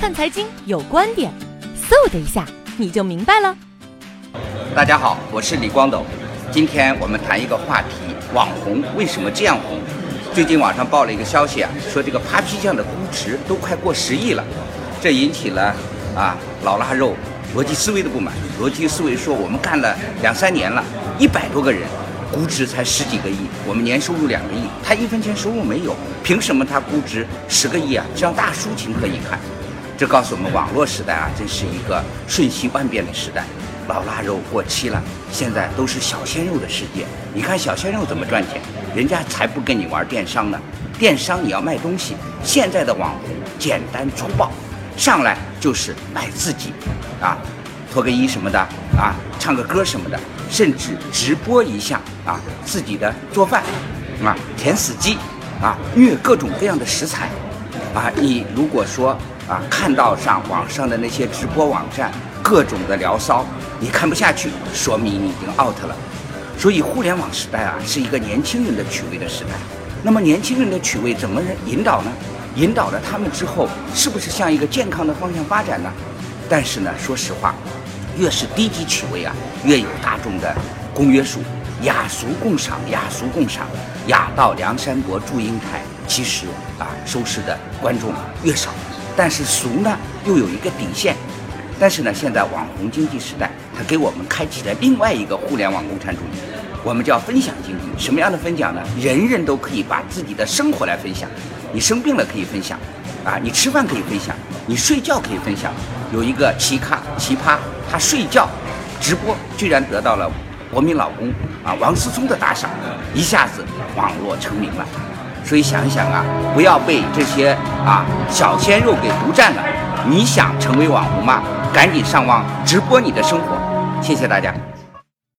看财经有观点，嗖的一下你就明白了。大家好，我是李光斗，今天我们谈一个话题：网红为什么这样红？最近网上报了一个消息啊，说这个 Papi 酱的估值都快过十亿了，这引起了啊老腊肉逻辑思维的不满。逻辑思维说，我们干了两三年了，一百多个人。估值才十几个亿，我们年收入两个亿，他一分钱收入没有，凭什么他估值十个亿啊？这让大叔情何以堪？这告诉我们，网络时代啊，真是一个瞬息万变的时代。老腊肉过期了，现在都是小鲜肉的世界。你看小鲜肉怎么赚钱？人家才不跟你玩电商呢。电商你要卖东西，现在的网红简单粗暴，上来就是卖自己，啊。脱个衣什么的啊，唱个歌什么的，甚至直播一下啊，自己的做饭啊，填死鸡啊，虐各种各样的食材啊。你如果说啊，看到上网上的那些直播网站各种的聊骚，你看不下去，说明你已经 out 了。所以互联网时代啊，是一个年轻人的趣味的时代。那么年轻人的趣味怎么引导呢？引导了他们之后，是不是向一个健康的方向发展呢？但是呢，说实话。越是低级趣味啊，越有大众的公约数，雅俗共赏，雅俗共赏，雅到梁山伯祝英台，其实啊，收视的观众越少，但是俗呢，又有一个底线。但是呢，现在网红经济时代，它给我们开启了另外一个互联网共产主义，我们叫分享经济。什么样的分享呢？人人都可以把自己的生活来分享，你生病了可以分享，啊，你吃饭可以分享，你睡觉可以分享。有一个奇葩奇葩。他睡觉直播，居然得到了国民老公啊王思聪的打赏，一下子网络成名了。所以想一想啊，不要被这些啊小鲜肉给独占了。你想成为网红吗？赶紧上网直播你的生活。谢谢大家。